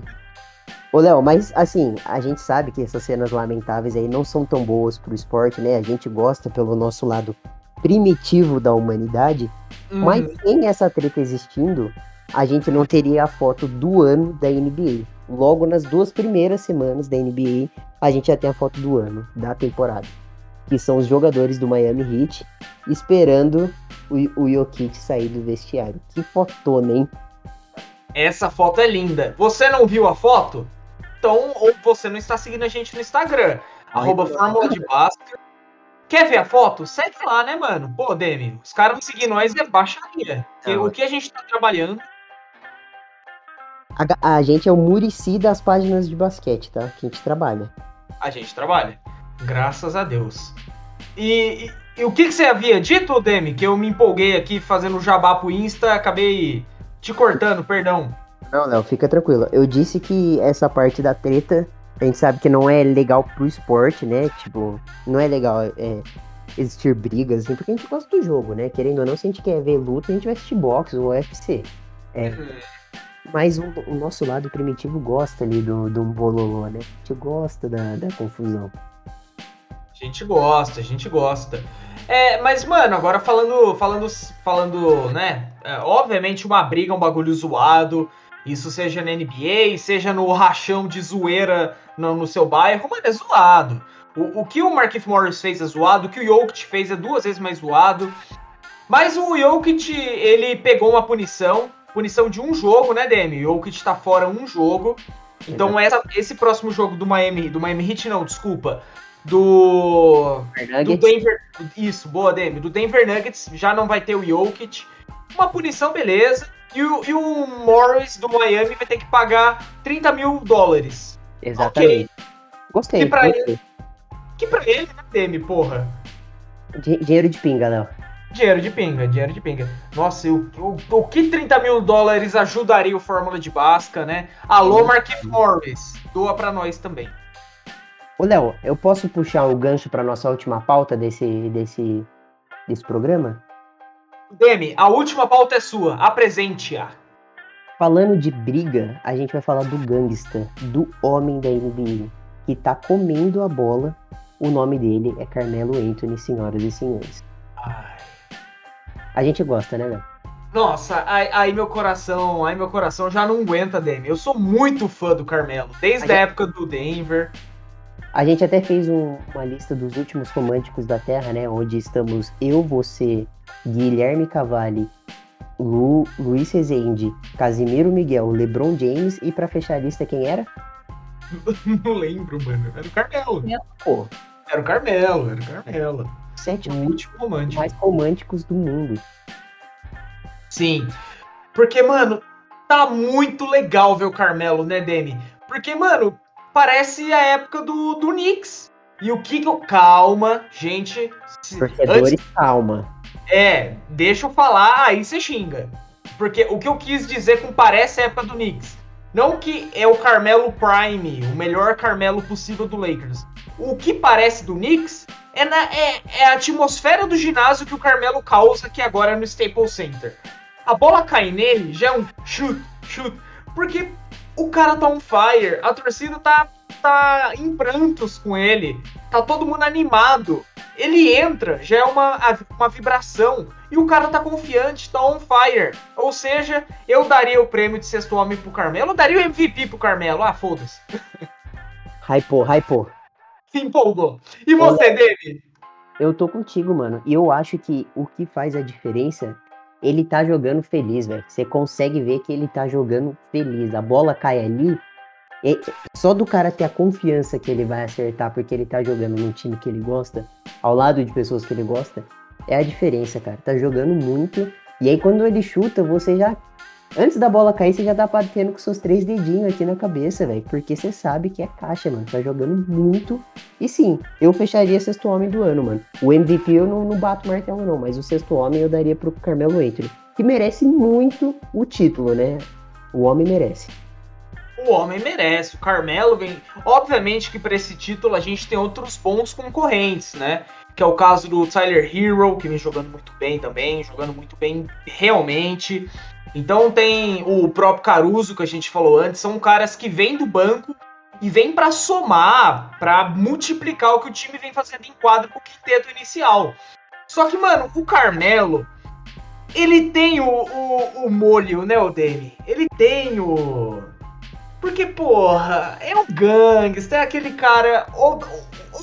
[SPEAKER 2] Ô, Léo, mas assim, a gente sabe que essas cenas lamentáveis aí não são tão boas pro esporte, né? A gente gosta pelo nosso lado primitivo da humanidade. Uhum. Mas sem essa treta existindo, a gente não teria a foto do ano da NBA logo nas duas primeiras semanas da NBA, a gente já tem a foto do ano, da temporada. Que são os jogadores do Miami Heat esperando o, o Jokic sair do vestiário. Que fotona, hein?
[SPEAKER 1] Essa foto é linda. Você não viu a foto? Então, ou você não está seguindo a gente no Instagram. arroba Fórmula de Basca. Quer ver a foto? Segue lá, né, mano? Pô, Demi, os caras não seguir nós é baixaria. Não, o que a gente tá trabalhando
[SPEAKER 2] a, a, gente é o Murici das páginas de basquete, tá? Que a gente trabalha.
[SPEAKER 1] A gente trabalha. Graças a Deus. E, e, e o que, que, você havia dito, Demi? Que eu me empolguei aqui fazendo jabá pro Insta, acabei te cortando, perdão.
[SPEAKER 2] Não, não, fica tranquilo. Eu disse que essa parte da treta, a gente sabe que não é legal pro esporte, né? Tipo, não é legal é, existir brigas, assim, porque a gente gosta do jogo, né? Querendo ou não, se a gente quer ver luta, a gente vai assistir boxe ou UFC. É. Mas o, o, nosso lado primitivo gosta ali do, do bololô, né? A gente gosta da, da confusão.
[SPEAKER 1] A gente gosta, a gente gosta. É, mas, mano, agora falando, falando, falando, né? É, obviamente uma briga um bagulho zoado. Isso seja na NBA, seja no rachão de zoeira no, no seu bairro, mano, é zoado. O, o que o Markif Morris fez é zoado, o que o Jokic fez é duas vezes mais zoado. Mas o Jokic, ele pegou uma punição, punição de um jogo, né, Demi? O Jokic tá fora um jogo. Então essa, esse próximo jogo do Miami, do Miami Heat não, desculpa, do, do Denver, isso, boa Demi, do Denver Nuggets já não vai ter o Jokic, uma punição beleza, e o, e o Morris do Miami vai ter que pagar 30 mil dólares.
[SPEAKER 2] Exatamente. Okay. Gostei.
[SPEAKER 1] Que pra,
[SPEAKER 2] gostei.
[SPEAKER 1] Ele, que pra ele, né, Demi, porra?
[SPEAKER 2] Dinheiro de pinga, Léo.
[SPEAKER 1] Dinheiro de pinga, dinheiro de pinga. Nossa, o, o, o que 30 mil dólares ajudaria o Fórmula de Basca, né? Alô, Marquinhos Morris, doa pra nós também.
[SPEAKER 2] Ô, Léo, eu posso puxar o gancho pra nossa última pauta desse, desse, desse programa?
[SPEAKER 1] Demi, a última pauta é sua, apresente-a.
[SPEAKER 2] Falando de briga, a gente vai falar do gangsta, do homem da NBA, que tá comendo a bola. O nome dele é Carmelo Anthony, senhoras e senhores. Ai. A gente gosta, né, Léo?
[SPEAKER 1] Nossa, aí, aí, meu coração, aí meu coração já não aguenta, Demi. Eu sou muito fã do Carmelo, desde a, a gente... época do Denver.
[SPEAKER 2] A gente até fez um, uma lista dos últimos românticos da Terra, né? Onde estamos eu, você, Guilherme Cavalli, Lu, Luiz Rezende, Casimiro Miguel, LeBron James e para fechar a lista quem era?
[SPEAKER 1] Não lembro, mano. Era o Carmelo.
[SPEAKER 2] Pô.
[SPEAKER 1] Era o Carmelo, era o Carmelo.
[SPEAKER 2] Sete
[SPEAKER 1] o último romântico.
[SPEAKER 2] mais românticos do mundo.
[SPEAKER 1] Sim. Porque, mano, tá muito legal ver o Carmelo, né, Demi? Porque, mano, parece a época do, do Knicks. E o que que eu... Calma, gente.
[SPEAKER 2] Torcedores, antes... calma.
[SPEAKER 1] É, deixa eu falar, aí você xinga. Porque o que eu quis dizer com parece a época do Knicks. Não que é o Carmelo Prime, o melhor Carmelo possível do Lakers. O que parece do Knicks é, na, é, é a atmosfera do ginásio que o Carmelo causa aqui agora no Staples Center. A bola cai nele, já é um chute, chute. Porque o cara tá on fire, a torcida tá, tá em prantos com ele, tá todo mundo animado. Ele entra, já é uma, uma vibração, e o cara tá confiante, tá on fire. Ou seja, eu daria o prêmio de sexto homem pro Carmelo, eu daria o MVP pro Carmelo, ah, foda-se.
[SPEAKER 2] Hypou, hypou.
[SPEAKER 1] Empolgou. E você, David?
[SPEAKER 2] Eu tô contigo, mano. E eu acho que o que faz a diferença ele tá jogando feliz, velho. Você consegue ver que ele tá jogando feliz. A bola cai ali. só do cara ter a confiança que ele vai acertar porque ele tá jogando num time que ele gosta, ao lado de pessoas que ele gosta, é a diferença, cara. Tá jogando muito. E aí quando ele chuta, você já Antes da bola cair, você já tá batendo com seus três dedinhos aqui na cabeça, velho. Porque você sabe que é caixa, mano. Tá jogando muito. E sim, eu fecharia sexto homem do ano, mano. O MVP eu não, não bato martelo, não. Mas o sexto homem eu daria pro Carmelo Anthony. Que merece muito o título, né? O homem merece.
[SPEAKER 1] O homem merece. O Carmelo vem. Obviamente que para esse título a gente tem outros bons concorrentes, né? Que é o caso do Tyler Hero, que vem jogando muito bem também, jogando muito bem realmente. Então tem o próprio Caruso que a gente falou antes, são caras que vêm do banco e vêm para somar, para multiplicar o que o time vem fazendo em quadro com o quinteto inicial. Só que, mano, o Carmelo, ele tem o, o, o molho, né, o Demi? Ele tem o. Porque, porra, é um gangster, é aquele cara. Ou,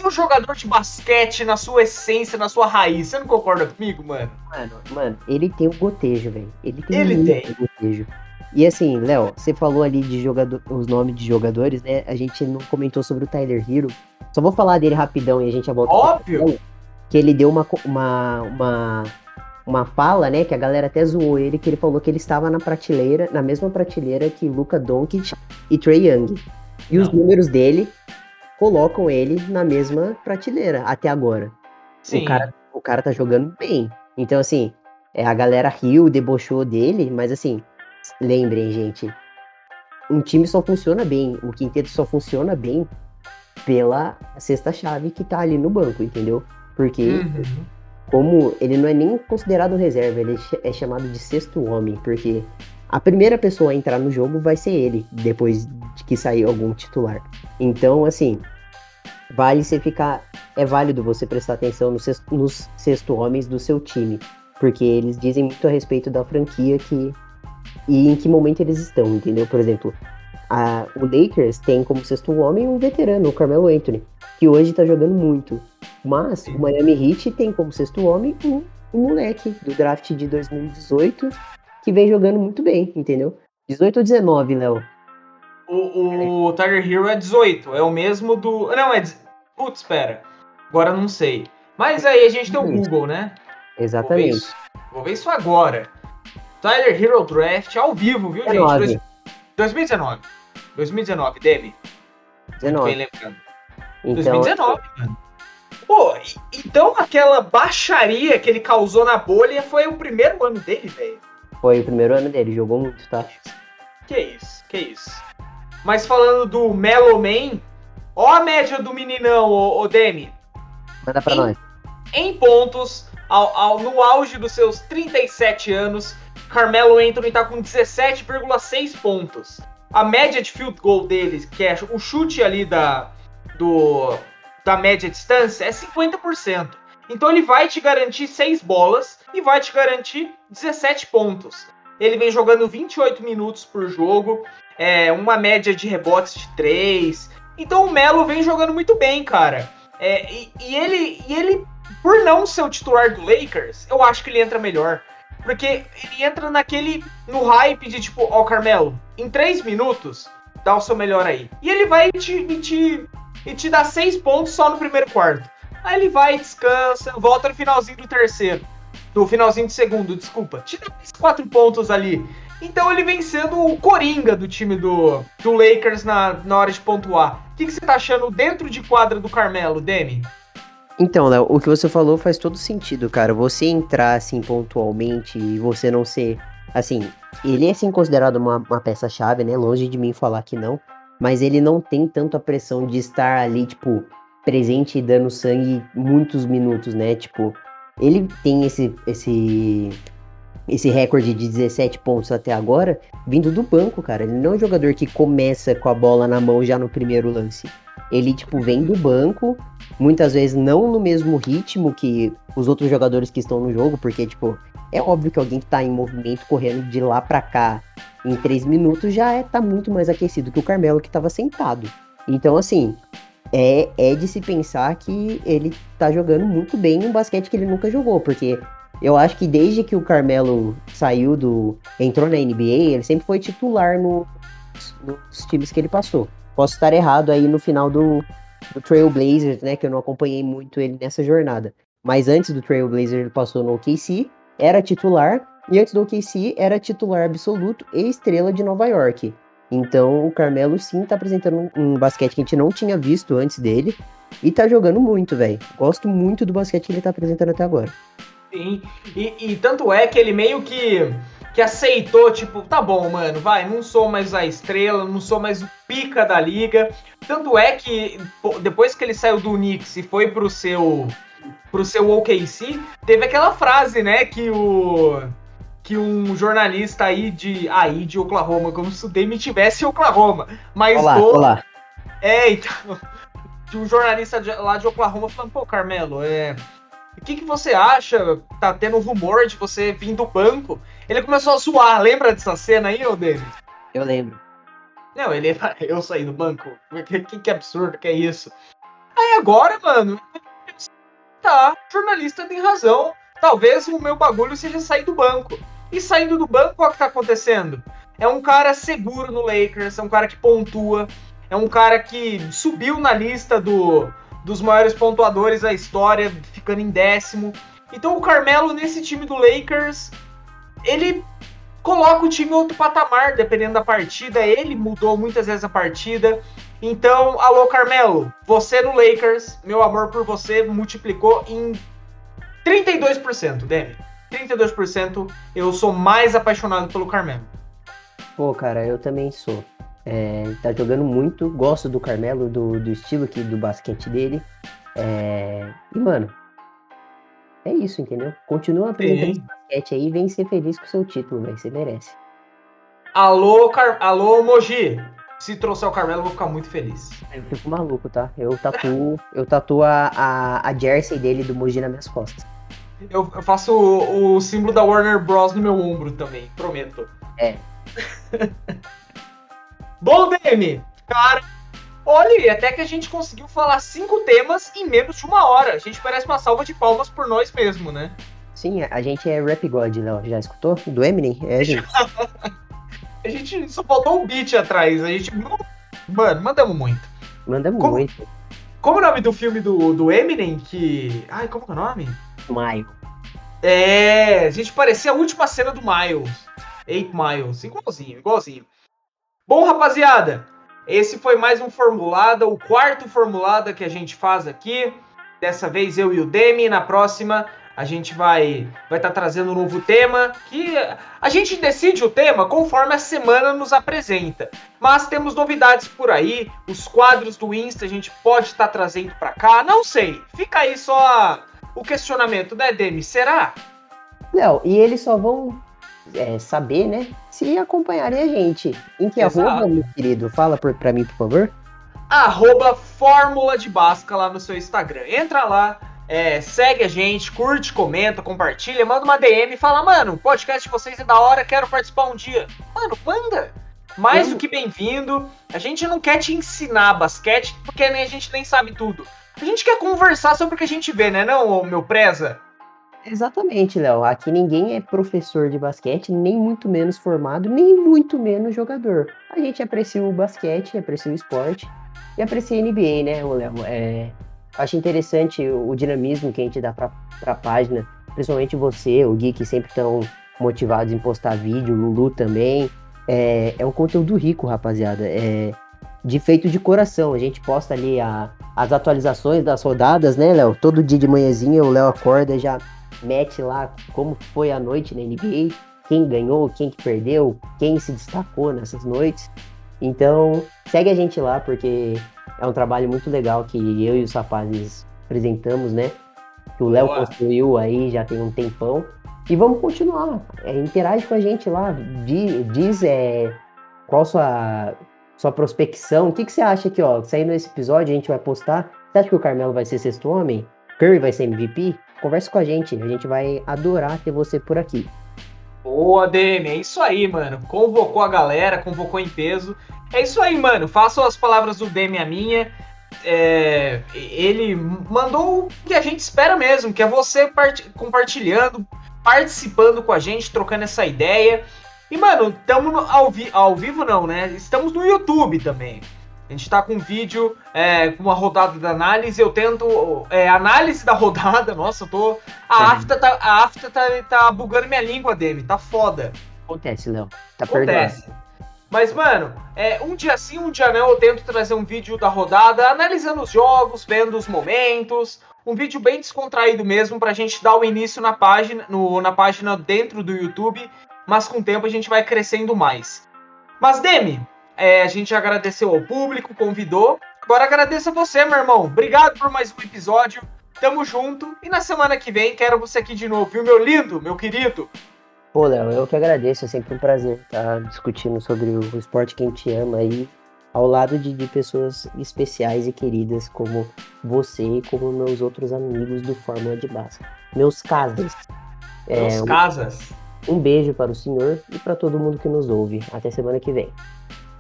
[SPEAKER 1] um jogador de basquete na sua essência, na sua raiz. Você não concorda comigo, mano?
[SPEAKER 2] Mano, mano, ele tem o gotejo, velho. Ele tem
[SPEAKER 1] ele tem.
[SPEAKER 2] gotejo. E assim, Léo, você falou ali de jogador, os nomes de jogadores, né? A gente não comentou sobre o Tyler Hero. Só vou falar dele rapidão e a gente já volta.
[SPEAKER 1] Óbvio!
[SPEAKER 2] Que ele deu uma, uma, uma, uma fala, né? Que a galera até zoou ele, que ele falou que ele estava na prateleira, na mesma prateleira que Luca Doncic e Trey Young. E não. os números dele colocam ele na mesma prateleira até agora. Sim. O cara, o cara tá jogando bem. Então, assim, é, a galera riu, debochou dele, mas assim, lembrem, gente, um time só funciona bem, o quinteto só funciona bem pela sexta chave que tá ali no banco, entendeu? Porque uhum. Como ele não é nem considerado reserva, ele é chamado de sexto homem, porque a primeira pessoa a entrar no jogo vai ser ele, depois de que sair algum titular. Então, assim, vale você ficar. É válido você prestar atenção nos sexto, nos sexto homens do seu time. Porque eles dizem muito a respeito da franquia que. E em que momento eles estão, entendeu? Por exemplo, a, o Lakers tem como sexto homem um veterano, o Carmelo Anthony, que hoje tá jogando muito. Mas o Miami Heat tem como sexto homem um, um moleque do draft de 2018 que vem jogando muito bem, entendeu? 18 ou 19, Léo?
[SPEAKER 1] O, o Tiger Hero é 18, é o mesmo do. Não, é. Putz, espera. Agora não sei. Mas aí a gente tem o Google, né?
[SPEAKER 2] Exatamente.
[SPEAKER 1] Vou ver isso, vou ver isso agora. Tyler Hero Draft ao vivo, viu, 19. gente? 2019. 2019, Demi.
[SPEAKER 2] 19.
[SPEAKER 1] Bem lembrando. Então, 2019, mano. Pô, então aquela baixaria que ele causou na bolha foi o primeiro ano dele, velho.
[SPEAKER 2] Foi o primeiro ano dele, jogou muito, tá?
[SPEAKER 1] Que isso, que isso. Mas falando do Melo Man, ó a média do meninão, ô, ô Demi.
[SPEAKER 2] Manda pra em, nós.
[SPEAKER 1] Em pontos, ao, ao, no auge dos seus 37 anos, Carmelo Anthony tá com 17,6 pontos. A média de field goal dele, que é o chute ali da, do, da média distância, é 50%. Então ele vai te garantir 6 bolas e vai te garantir 17 pontos. Ele vem jogando 28 minutos por jogo, é, uma média de rebotes de 3. Então o Melo vem jogando muito bem, cara. É, e, e, ele, e ele, por não ser o titular do Lakers, eu acho que ele entra melhor. Porque ele entra naquele. no hype de tipo, ó, oh, Carmelo, em 3 minutos, dá o seu melhor aí. E ele vai te, te, e te dá 6 pontos só no primeiro quarto. Aí ele vai, descansa, volta no finalzinho do terceiro. Do finalzinho do segundo, desculpa. Te dá 4 pontos ali. Então ele vem sendo o coringa do time do, do Lakers na, na hora de pontuar. O que, que você tá achando dentro de quadra do Carmelo, Demi?
[SPEAKER 2] Então, Léo, o que você falou faz todo sentido, cara. Você entrar assim pontualmente e você não ser. Assim, ele é sim considerado uma, uma peça-chave, né? Longe de mim falar que não. Mas ele não tem tanto a pressão de estar ali, tipo, presente e dando sangue muitos minutos, né? Tipo, ele tem esse, esse, esse recorde de 17 pontos até agora vindo do banco, cara. Ele não é um jogador que começa com a bola na mão já no primeiro lance. Ele, tipo, vem do banco, muitas vezes não no mesmo ritmo que os outros jogadores que estão no jogo, porque, tipo, é óbvio que alguém que tá em movimento correndo de lá para cá em 3 minutos já é, tá muito mais aquecido que o Carmelo que tava sentado. Então, assim, é, é de se pensar que ele tá jogando muito bem um basquete que ele nunca jogou, porque eu acho que desde que o Carmelo saiu do. entrou na NBA, ele sempre foi titular no, nos times que ele passou. Posso estar errado aí no final do, do Trailblazers, né? Que eu não acompanhei muito ele nessa jornada. Mas antes do Trailblazers ele passou no OKC, era titular, e antes do OKC era titular absoluto e estrela de Nova York. Então o Carmelo sim tá apresentando um, basquete que a gente não tinha visto antes dele. E tá jogando muito, velho. Gosto muito do basquete que ele tá apresentando até agora.
[SPEAKER 1] Sim, e, e, tanto é que ele meio que, que aceitou, tipo, tá bom, mano, vai, não sou mais a estrela, não sou mais o pica da liga. Tanto é que depois que ele saiu do Knicks e foi pro seu pro seu OKC, teve aquela frase, né, que o que um jornalista aí de aí de Oklahoma, como se o Dame tivesse Oklahoma, mas
[SPEAKER 2] olá, do... olá.
[SPEAKER 1] É, então, de um jornalista de, lá de Oklahoma falando, pô, Carmelo, é, o que, que você acha? Tá tendo rumor de você vir do banco. Ele começou a zoar, lembra dessa cena aí, ô David?
[SPEAKER 2] Eu lembro.
[SPEAKER 1] Não, ele eu saí do banco. Que, que, que absurdo que é isso. Aí agora, mano, tá, jornalista tem razão. Talvez o meu bagulho seja sair do banco. E saindo do banco, olha o que tá acontecendo. É um cara seguro no Lakers, é um cara que pontua, é um cara que subiu na lista do, dos maiores pontuadores da história, ficando em décimo. Então o Carmelo nesse time do Lakers, ele coloca o time em outro patamar, dependendo da partida. Ele mudou muitas vezes a partida. Então, alô Carmelo, você no Lakers, meu amor por você multiplicou em 32%, Demi. 32% eu sou mais apaixonado pelo Carmelo.
[SPEAKER 2] Pô, cara, eu também sou. É, tá jogando muito, gosto do Carmelo, do, do estilo aqui do basquete dele. É, e, mano, é isso, entendeu? Continua apresentando esse basquete aí e vem ser feliz com o seu título, velho. Você merece.
[SPEAKER 1] Alô, Car... Alô, Moji. Se trouxer o Carmelo, eu vou ficar muito feliz.
[SPEAKER 2] Eu fico maluco, tá? Eu tatuo, eu tatuo a, a, a jersey dele do Moji nas minhas costas.
[SPEAKER 1] Eu, eu faço o, o, símbolo da Warner Bros. no meu ombro também, prometo.
[SPEAKER 2] É.
[SPEAKER 1] Bom, DM, cara, olha, até que a gente conseguiu falar cinco temas em menos de uma hora. A gente merece uma salva de palmas por nós mesmo, né?
[SPEAKER 2] Sim, a gente é Rap God, Léo. Já escutou? Do Eminem? É, gente.
[SPEAKER 1] A gente só faltou um beat atrás. A gente. Mano, mandamos muito.
[SPEAKER 2] Mandamos
[SPEAKER 1] Como-
[SPEAKER 2] muito.
[SPEAKER 1] Como é o nome do filme do, do Eminem? Que. Ai, como que é o nome?
[SPEAKER 2] Maio.
[SPEAKER 1] É. A gente parecia a última cena do Miles. Eight Miles. Igualzinho, igualzinho. Bom, rapaziada. Esse foi mais um Formulada, o quarto Formulada que a gente faz aqui. Dessa vez eu e o Demi. Na próxima a gente vai vai estar trazendo um novo tema. Que a gente decide o tema conforme a semana nos apresenta. Mas temos novidades por aí. Os quadros do Insta a gente pode estar trazendo para cá. Não sei. Fica aí só o questionamento, né, Demi? Será?
[SPEAKER 2] Léo, e eles só vão é, saber, né, se acompanharem a gente. Em que
[SPEAKER 1] Exato.
[SPEAKER 2] arroba, meu querido? Fala por, pra mim, por favor.
[SPEAKER 1] arroba Fórmula de Basca lá no seu Instagram. Entra lá, é, segue a gente, curte, comenta, compartilha, manda uma DM e fala, mano, o podcast de vocês é da hora, quero participar um dia. Mano, manda! Mais do que bem-vindo. A gente não quer te ensinar basquete, porque nem a gente nem sabe tudo. A gente quer conversar sobre o que a gente vê, né, não, meu preza?
[SPEAKER 2] Exatamente, Léo. Aqui ninguém é professor de basquete, nem muito menos formado, nem muito menos jogador. A gente aprecia o basquete, aprecia o esporte e aprecia a NBA, né, Léo? É, acho interessante o, o dinamismo que a gente dá pra, pra página, principalmente você, o Gui, que sempre estão motivados em postar vídeo, o Lulu também. É, é um conteúdo rico, rapaziada. É de feito de coração. A gente posta ali a- as atualizações das rodadas, né, Léo? Todo dia de manhãzinha o Léo acorda já mete lá como foi a noite na NBA, quem ganhou, quem que perdeu, quem se destacou nessas noites. Então, segue a gente lá, porque é um trabalho muito legal que eu e os rapazes apresentamos, né? Que o Léo construiu aí já tem um tempão. E vamos continuar. É, interage com a gente lá. di- Diz é, qual sua, sua prospecção. O que, que você acha aqui, ó? Saindo esse episódio, a gente vai postar. Você acha que o Carmelo vai ser sexto homem? Curry vai ser MVP? Converse com a gente. A gente vai adorar ter você por aqui.
[SPEAKER 1] Boa, Demi, é isso aí, mano. Convocou a galera, convocou em peso. É isso aí, mano. Façam as palavras do Demi a minha. É, ele mandou o que a gente espera mesmo, que é você part- compartilhando, participando com a gente, trocando essa ideia. E, mano, estamos ao, vi- ao vivo não, né? Estamos no YouTube também. A gente tá com um vídeo é, com uma rodada de análise. Eu tento. É, análise da rodada. Nossa, eu tô. A
[SPEAKER 2] É.
[SPEAKER 1] afta tá, a afta tá, tá bugando minha língua, Demi. Tá foda.
[SPEAKER 2] Acontece, Léo. Tá.
[SPEAKER 1] Acontece. Mas, mano, é, um dia sim, um dia não, eu tento trazer um vídeo da rodada, analisando os jogos, vendo os momentos. Um vídeo bem descontraído mesmo, pra gente dar o início na página, no- na página dentro do YouTube. Mas com o tempo a gente vai crescendo mais. Mas, Demi, é, a gente agradeceu ao público, convidou. Agora agradeço a você, meu irmão. Obrigado por mais um episódio. Tamo junto. E na semana que vem quero você aqui de novo, viu, meu lindo, meu querido?
[SPEAKER 2] Pô, Léo, eu que agradeço. É sempre um prazer estar discutindo sobre o esporte que a gente ama aí, ao lado de, de pessoas especiais e queridas como você e como meus outros amigos do Fórmula de Basca. Meus casas. É,
[SPEAKER 1] Meus casas.
[SPEAKER 2] um beijo para o senhor e para todo mundo que nos ouve. Até semana que vem.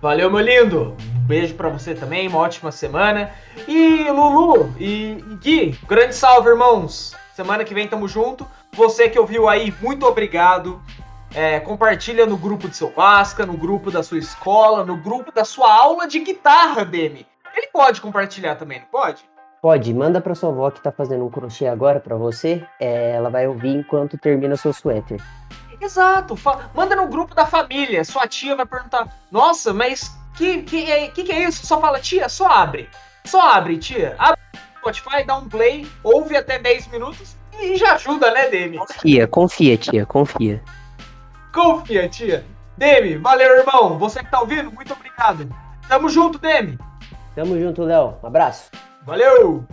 [SPEAKER 1] Valeu, meu lindo. Um beijo pra você também, uma ótima semana. E Lulu e e Gui, grande salve, irmãos. Semana que vem tamo junto. Você que ouviu aí, muito obrigado. É, compartilha no grupo de seu Basca, no grupo da sua escola, no grupo da sua aula de guitarra, Demi. Ele pode compartilhar também, não pode?
[SPEAKER 2] Pode, manda para sua avó que tá fazendo um crochê agora para você. É, ela vai ouvir enquanto termina seu suéter.
[SPEAKER 1] Exato. manda no grupo da família. Sua tia vai perguntar: Nossa, mas que que é, que que é isso? Só fala, tia, só abre. Só abre, tia. Abre o Spotify, dá um play, ouve até 10 minutos e já ajuda, né, Demi?
[SPEAKER 2] Confia, confia, tia, confia.
[SPEAKER 1] Confia, tia. Demi, valeu, irmão. Você que tá ouvindo, muito obrigado. Tamo junto, Demi.
[SPEAKER 2] Tamo junto, Léo. Um abraço.
[SPEAKER 1] Valeu!